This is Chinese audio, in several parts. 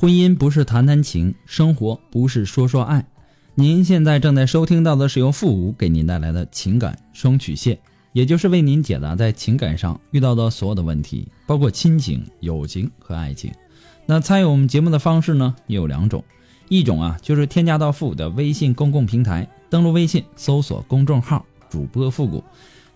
婚姻不是谈谈情，生活不是说说爱。您现在正在收听到的是由复古给您带来的情感双曲线，也就是为您解答在情感上遇到的所有的问题，包括亲情、友情和爱情。那参与我们节目的方式呢，也有两种，一种啊就是添加到复古的微信公共平台，登录微信搜索公众号主播复古。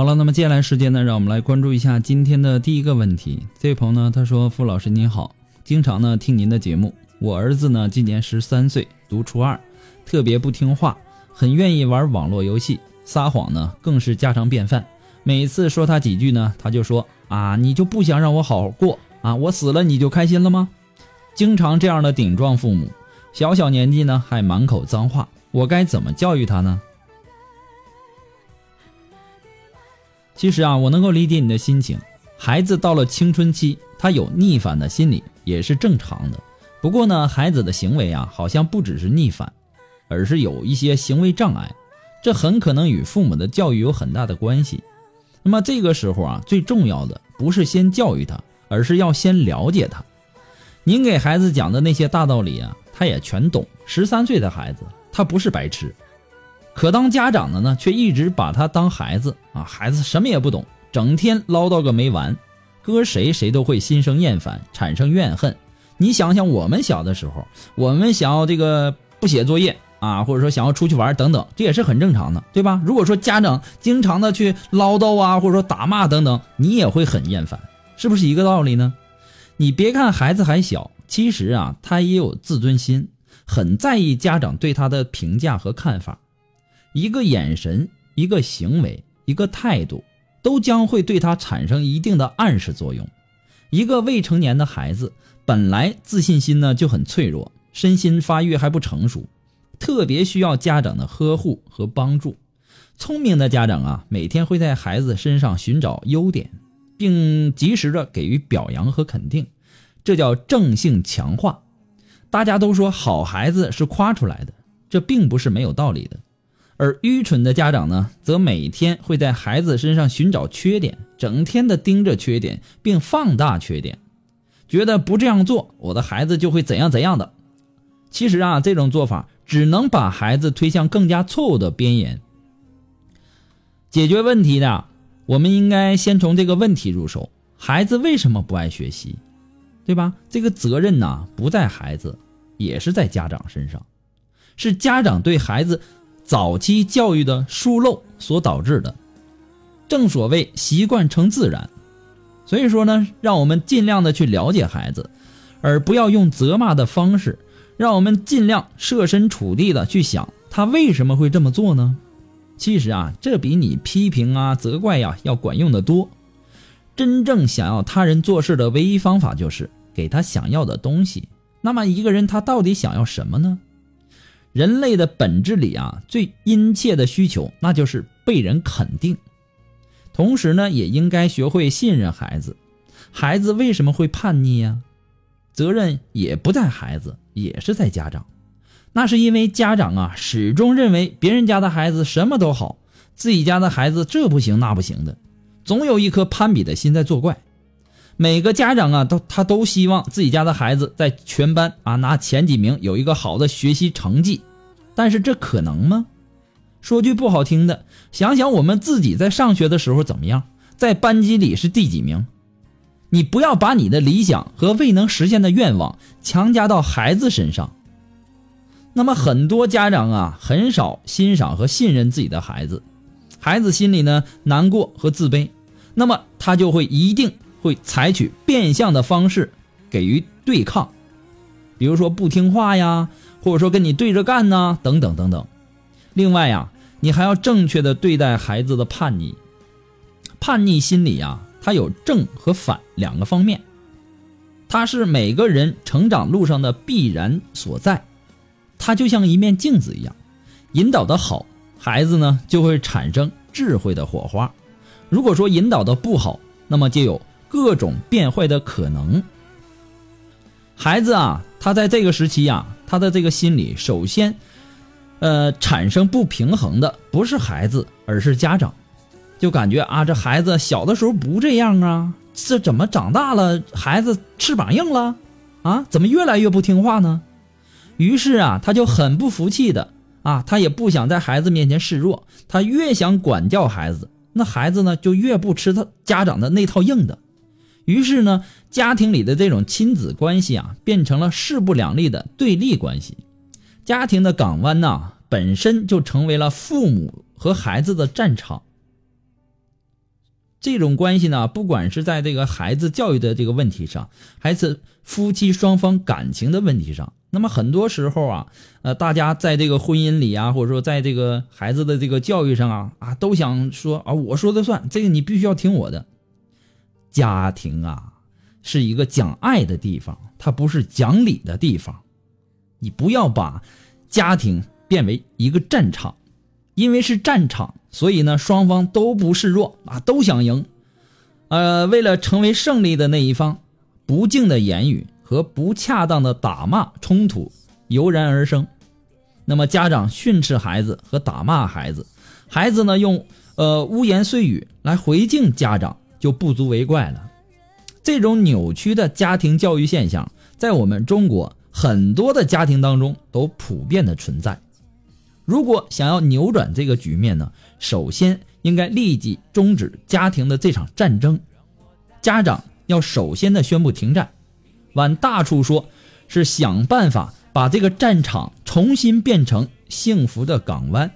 好了，那么接下来时间呢，让我们来关注一下今天的第一个问题。这位朋友呢，他说：“傅老师您好，经常呢听您的节目。我儿子呢今年十三岁，读初二，特别不听话，很愿意玩网络游戏，撒谎呢更是家常便饭。每次说他几句呢，他就说啊，你就不想让我好好过啊？我死了你就开心了吗？经常这样的顶撞父母，小小年纪呢还满口脏话，我该怎么教育他呢？”其实啊，我能够理解你的心情。孩子到了青春期，他有逆反的心理也是正常的。不过呢，孩子的行为啊，好像不只是逆反，而是有一些行为障碍，这很可能与父母的教育有很大的关系。那么这个时候啊，最重要的不是先教育他，而是要先了解他。您给孩子讲的那些大道理啊，他也全懂。十三岁的孩子，他不是白痴。可当家长的呢，却一直把他当孩子啊！孩子什么也不懂，整天唠叨个没完，搁谁谁都会心生厌烦，产生怨恨。你想想，我们小的时候，我们想要这个不写作业啊，或者说想要出去玩等等，这也是很正常的，对吧？如果说家长经常的去唠叨啊，或者说打骂等等，你也会很厌烦，是不是一个道理呢？你别看孩子还小，其实啊，他也有自尊心，很在意家长对他的评价和看法。一个眼神，一个行为，一个态度，都将会对他产生一定的暗示作用。一个未成年的孩子本来自信心呢就很脆弱，身心发育还不成熟，特别需要家长的呵护和帮助。聪明的家长啊，每天会在孩子身上寻找优点，并及时的给予表扬和肯定，这叫正性强化。大家都说好孩子是夸出来的，这并不是没有道理的。而愚蠢的家长呢，则每天会在孩子身上寻找缺点，整天的盯着缺点，并放大缺点，觉得不这样做，我的孩子就会怎样怎样的。其实啊，这种做法只能把孩子推向更加错误的边缘。解决问题的，我们应该先从这个问题入手：孩子为什么不爱学习？对吧？这个责任呢，不在孩子，也是在家长身上，是家长对孩子。早期教育的疏漏所导致的，正所谓习惯成自然，所以说呢，让我们尽量的去了解孩子，而不要用责骂的方式，让我们尽量设身处地的去想他为什么会这么做呢？其实啊，这比你批评啊、责怪呀要管用的多。真正想要他人做事的唯一方法就是给他想要的东西。那么一个人他到底想要什么呢？人类的本质里啊，最殷切的需求，那就是被人肯定。同时呢，也应该学会信任孩子。孩子为什么会叛逆呀？责任也不在孩子，也是在家长。那是因为家长啊，始终认为别人家的孩子什么都好，自己家的孩子这不行那不行的，总有一颗攀比的心在作怪。每个家长啊，都他都希望自己家的孩子在全班啊拿前几名，有一个好的学习成绩。但是这可能吗？说句不好听的，想想我们自己在上学的时候怎么样，在班级里是第几名？你不要把你的理想和未能实现的愿望强加到孩子身上。那么很多家长啊，很少欣赏和信任自己的孩子，孩子心里呢难过和自卑，那么他就会一定会采取变相的方式给予对抗，比如说不听话呀，或者说跟你对着干呐，等等等等。另外呀，你还要正确的对待孩子的叛逆，叛逆心理呀，它有正和反两个方面，它是每个人成长路上的必然所在。它就像一面镜子一样，引导的好，孩子呢就会产生智慧的火花；如果说引导的不好，那么就有各种变坏的可能。孩子啊，他在这个时期呀，他的这个心理首先，呃，产生不平衡的不是孩子，而是家长，就感觉啊，这孩子小的时候不这样啊，这怎么长大了，孩子翅膀硬了，啊，怎么越来越不听话呢？于是啊，他就很不服气的啊，他也不想在孩子面前示弱，他越想管教孩子，那孩子呢就越不吃他家长的那套硬的。于是呢，家庭里的这种亲子关系啊，变成了势不两立的对立关系。家庭的港湾呐，本身就成为了父母和孩子的战场。这种关系呢，不管是在这个孩子教育的这个问题上，还是夫妻双方感情的问题上。那么很多时候啊，呃，大家在这个婚姻里啊，或者说在这个孩子的这个教育上啊，啊，都想说啊，我说的算，这个你必须要听我的。家庭啊，是一个讲爱的地方，它不是讲理的地方。你不要把家庭变为一个战场，因为是战场，所以呢，双方都不示弱啊，都想赢。呃，为了成为胜利的那一方，不敬的言语。和不恰当的打骂冲突油然而生，那么家长训斥孩子和打骂孩子，孩子呢用呃污言碎语来回敬家长，就不足为怪了。这种扭曲的家庭教育现象，在我们中国很多的家庭当中都普遍的存在。如果想要扭转这个局面呢，首先应该立即终止家庭的这场战争，家长要首先的宣布停战。往大处说，是想办法把这个战场重新变成幸福的港湾。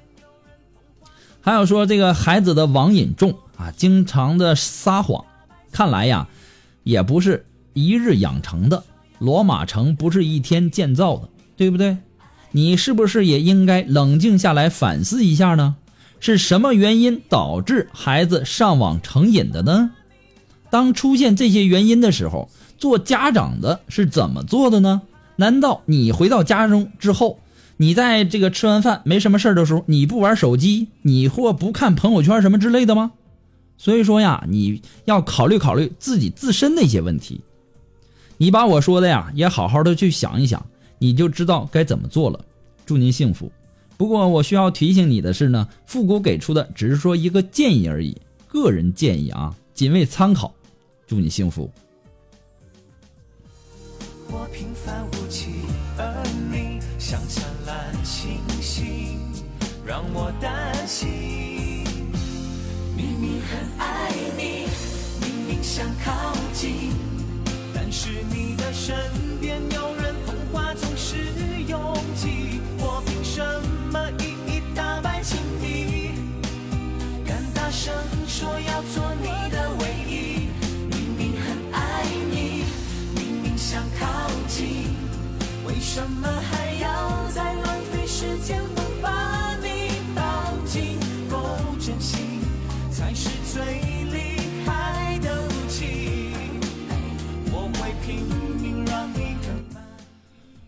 还有说这个孩子的网瘾重啊，经常的撒谎，看来呀，也不是一日养成的，罗马城不是一天建造的，对不对？你是不是也应该冷静下来反思一下呢？是什么原因导致孩子上网成瘾的呢？当出现这些原因的时候。做家长的是怎么做的呢？难道你回到家中之后，你在这个吃完饭没什么事的时候，你不玩手机，你或不看朋友圈什么之类的吗？所以说呀，你要考虑考虑自己自身的一些问题。你把我说的呀，也好好的去想一想，你就知道该怎么做了。祝您幸福。不过我需要提醒你的是呢，复古给出的只是说一个建议而已，个人建议啊，仅为参考。祝你幸福。我平凡无奇，而你像灿烂星星，让我担心。靠近，但是你的身边有人童话总是拥挤。我凭什么一一打败情敌？敢大声说要做你的唯一？明明很爱你，明明想靠近。为什么还要再浪费时间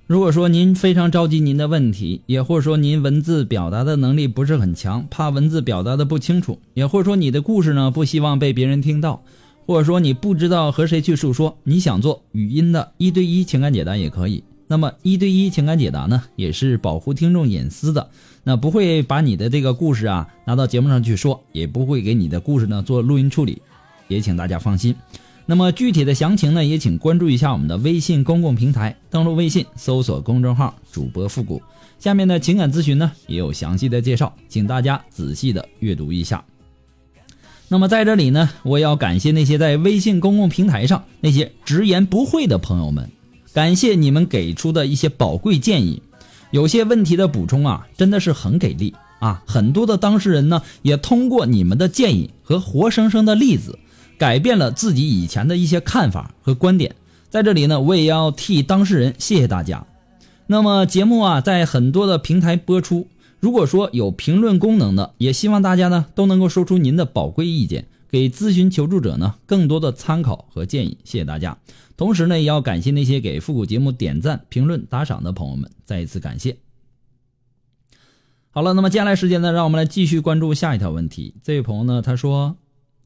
如果说您非常着急您的问题，也或者说您文字表达的能力不是很强，怕文字表达的不清楚，也或者说你的故事呢不希望被别人听到。或者说你不知道和谁去诉说，你想做语音的一对一情感解答也可以。那么一对一情感解答呢，也是保护听众隐私的，那不会把你的这个故事啊拿到节目上去说，也不会给你的故事呢做录音处理，也请大家放心。那么具体的详情呢，也请关注一下我们的微信公共平台，登录微信搜索公众号主播复古，下面的情感咨询呢也有详细的介绍，请大家仔细的阅读一下。那么在这里呢，我也要感谢那些在微信公共平台上那些直言不讳的朋友们。感谢你们给出的一些宝贵建议，有些问题的补充啊，真的是很给力啊！很多的当事人呢，也通过你们的建议和活生生的例子，改变了自己以前的一些看法和观点。在这里呢，我也要替当事人谢谢大家。那么节目啊，在很多的平台播出，如果说有评论功能的，也希望大家呢都能够说出您的宝贵意见。给咨询求助者呢更多的参考和建议，谢谢大家。同时呢，也要感谢那些给复古节目点赞、评论、打赏的朋友们，再一次感谢。好了，那么接下来时间呢，让我们来继续关注下一条问题。这位朋友呢，他说：“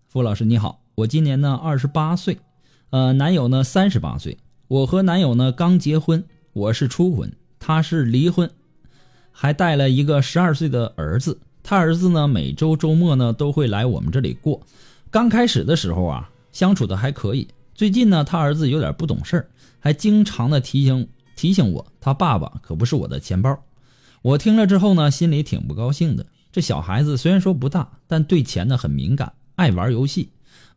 傅老师你好，我今年呢二十八岁，呃，男友呢三十八岁，我和男友呢刚结婚，我是初婚，他是离婚，还带了一个十二岁的儿子。他儿子呢每周周末呢都会来我们这里过。”刚开始的时候啊，相处的还可以。最近呢，他儿子有点不懂事还经常的提醒提醒我，他爸爸可不是我的钱包。我听了之后呢，心里挺不高兴的。这小孩子虽然说不大，但对钱呢很敏感，爱玩游戏。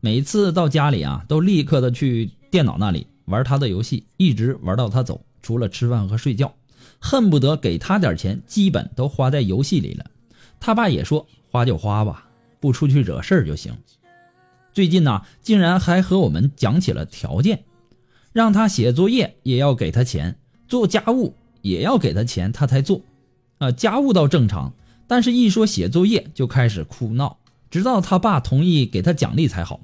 每次到家里啊，都立刻的去电脑那里玩他的游戏，一直玩到他走，除了吃饭和睡觉，恨不得给他点钱，基本都花在游戏里了。他爸也说，花就花吧，不出去惹事儿就行。最近呢，竟然还和我们讲起了条件，让他写作业也要给他钱，做家务也要给他钱，他才做。啊，家务倒正常，但是一说写作业就开始哭闹，直到他爸同意给他奖励才好。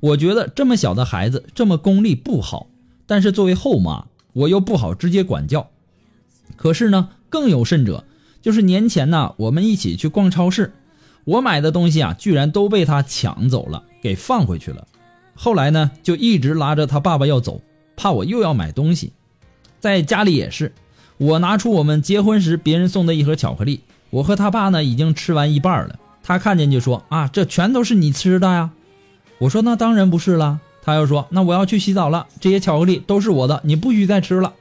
我觉得这么小的孩子这么功利不好，但是作为后妈，我又不好直接管教。可是呢，更有甚者，就是年前呢，我们一起去逛超市，我买的东西啊，居然都被他抢走了。给放回去了，后来呢，就一直拉着他爸爸要走，怕我又要买东西。在家里也是，我拿出我们结婚时别人送的一盒巧克力，我和他爸呢已经吃完一半了。他看见就说：“啊，这全都是你吃的呀！”我说：“那当然不是了。”他又说：“那我要去洗澡了，这些巧克力都是我的，你不许再吃了。”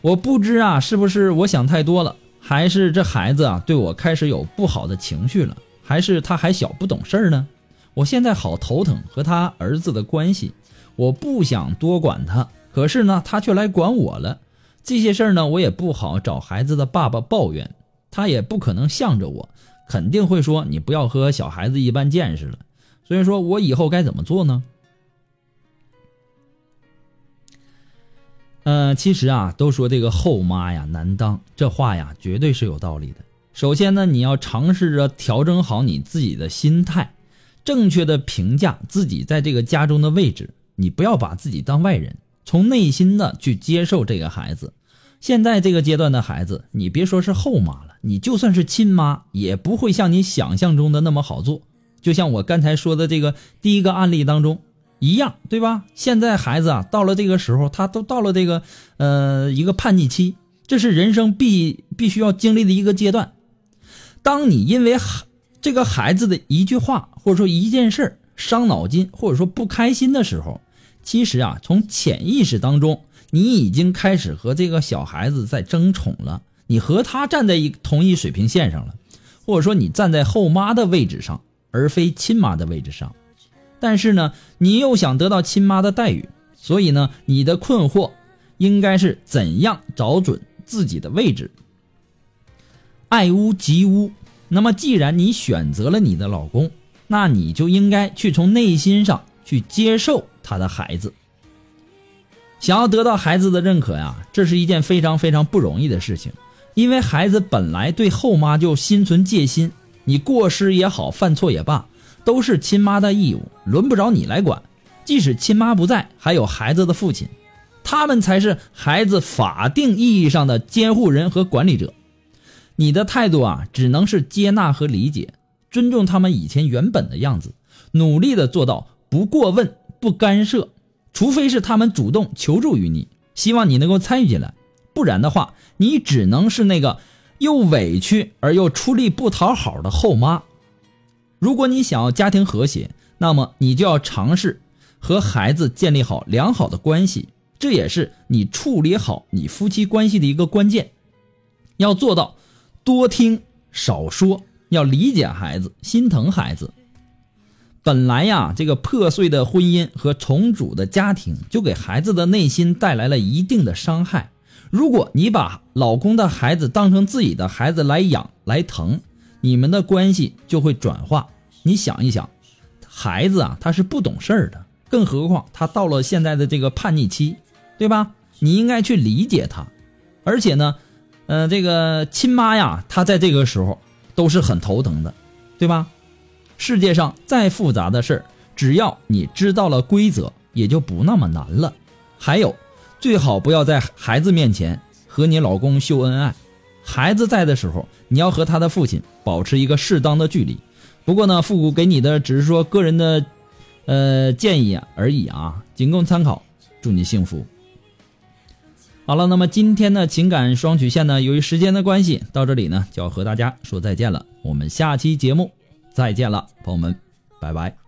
我不知啊，是不是我想太多了，还是这孩子啊对我开始有不好的情绪了，还是他还小不懂事儿呢？我现在好头疼和他儿子的关系，我不想多管他，可是呢，他却来管我了。这些事儿呢，我也不好找孩子的爸爸抱怨，他也不可能向着我，肯定会说你不要和小孩子一般见识了。所以说我以后该怎么做呢？嗯，其实啊，都说这个后妈呀难当，这话呀绝对是有道理的。首先呢，你要尝试着调整好你自己的心态。正确的评价自己在这个家中的位置，你不要把自己当外人，从内心的去接受这个孩子。现在这个阶段的孩子，你别说是后妈了，你就算是亲妈，也不会像你想象中的那么好做。就像我刚才说的这个第一个案例当中一样，对吧？现在孩子啊，到了这个时候，他都到了这个呃一个叛逆期，这是人生必必须要经历的一个阶段。当你因为孩这个孩子的一句话，或者说一件事伤脑筋，或者说不开心的时候，其实啊，从潜意识当中，你已经开始和这个小孩子在争宠了。你和他站在一同一水平线上了，或者说你站在后妈的位置上，而非亲妈的位置上。但是呢，你又想得到亲妈的待遇，所以呢，你的困惑应该是怎样找准自己的位置？爱屋及乌。那么，既然你选择了你的老公，那你就应该去从内心上去接受他的孩子。想要得到孩子的认可呀，这是一件非常非常不容易的事情，因为孩子本来对后妈就心存戒心。你过失也好，犯错也罢，都是亲妈的义务，轮不着你来管。即使亲妈不在，还有孩子的父亲，他们才是孩子法定意义上的监护人和管理者。你的态度啊，只能是接纳和理解，尊重他们以前原本的样子，努力的做到不过问，不干涉，除非是他们主动求助于你，希望你能够参与进来，不然的话，你只能是那个又委屈而又出力不讨好的后妈。如果你想要家庭和谐，那么你就要尝试和孩子建立好良好的关系，这也是你处理好你夫妻关系的一个关键。要做到多听少说，要理解孩子，心疼孩子。本来呀，这个破碎的婚姻和重组的家庭，就给孩子的内心带来了一定的伤害。如果你把老公的孩子当成自己的孩子来养来疼，你们的关系就会转化。你想一想，孩子啊，他是不懂事儿的，更何况他到了现在的这个叛逆期，对吧？你应该去理解他，而且呢，呃，这个亲妈呀，她在这个时候都是很头疼的，对吧？世界上再复杂的事儿，只要你知道了规则，也就不那么难了。还有，最好不要在孩子面前和你老公秀恩爱。孩子在的时候，你要和他的父亲保持一个适当的距离。不过呢，复古给你的只是说个人的，呃建议而已啊，仅供参考。祝你幸福。好了，那么今天的情感双曲线呢，由于时间的关系，到这里呢就要和大家说再见了。我们下期节目。再见了，朋友们，拜拜。